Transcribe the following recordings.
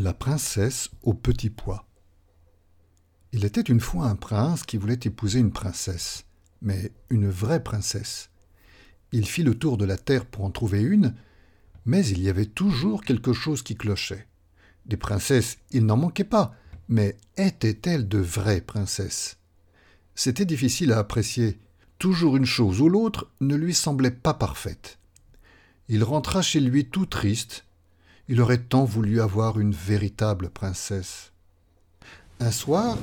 La princesse au petit pois. Il était une fois un prince qui voulait épouser une princesse, mais une vraie princesse. Il fit le tour de la terre pour en trouver une, mais il y avait toujours quelque chose qui clochait. Des princesses, il n'en manquait pas, mais étaient-elles de vraies princesses? C'était difficile à apprécier. Toujours une chose ou l'autre ne lui semblait pas parfaite. Il rentra chez lui tout triste, il aurait tant voulu avoir une véritable princesse. Un soir,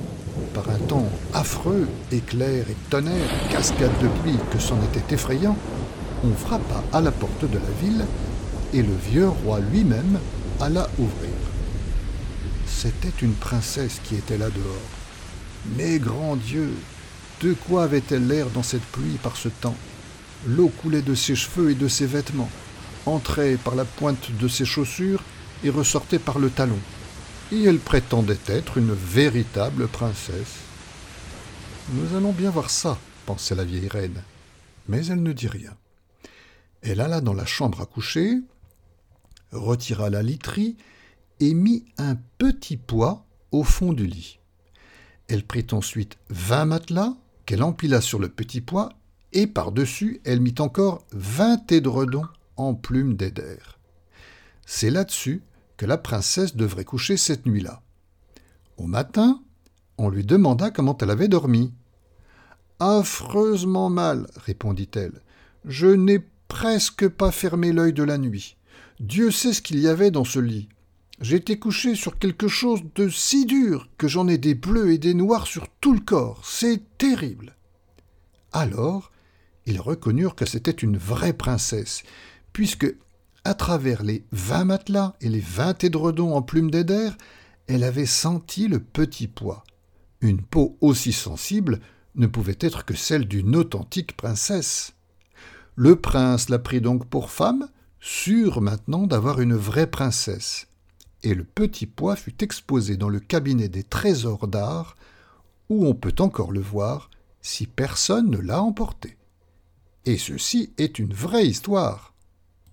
par un temps affreux, éclairs et tonnerre, cascades de pluie que c'en était effrayant, on frappa à la porte de la ville et le vieux roi lui-même alla ouvrir. C'était une princesse qui était là dehors. Mais grand Dieu, de quoi avait-elle l'air dans cette pluie par ce temps? L'eau coulait de ses cheveux et de ses vêtements entrait par la pointe de ses chaussures et ressortait par le talon. Et elle prétendait être une véritable princesse. Nous allons bien voir ça, pensait la vieille reine. Mais elle ne dit rien. Elle alla dans la chambre à coucher, retira la literie et mit un petit poids au fond du lit. Elle prit ensuite vingt matelas qu'elle empila sur le petit poids et par-dessus elle mit encore vingt édredons en plume. C'est là-dessus que la princesse devrait coucher cette nuit-là. Au matin, on lui demanda comment elle avait dormi. Affreusement mal, répondit-elle. Je n'ai presque pas fermé l'œil de la nuit. Dieu sait ce qu'il y avait dans ce lit. J'étais couché sur quelque chose de si dur que j'en ai des bleus et des noirs sur tout le corps. C'est terrible. Alors, ils reconnurent que c'était une vraie princesse, puisque, à travers les vingt matelas et les vingt édredons en plumes d'Eider, elle avait senti le petit poids. Une peau aussi sensible ne pouvait être que celle d'une authentique princesse. Le prince la prit donc pour femme, sûr maintenant d'avoir une vraie princesse, et le petit poids fut exposé dans le cabinet des trésors d'art, où on peut encore le voir si personne ne l'a emporté. Et ceci est une vraie histoire.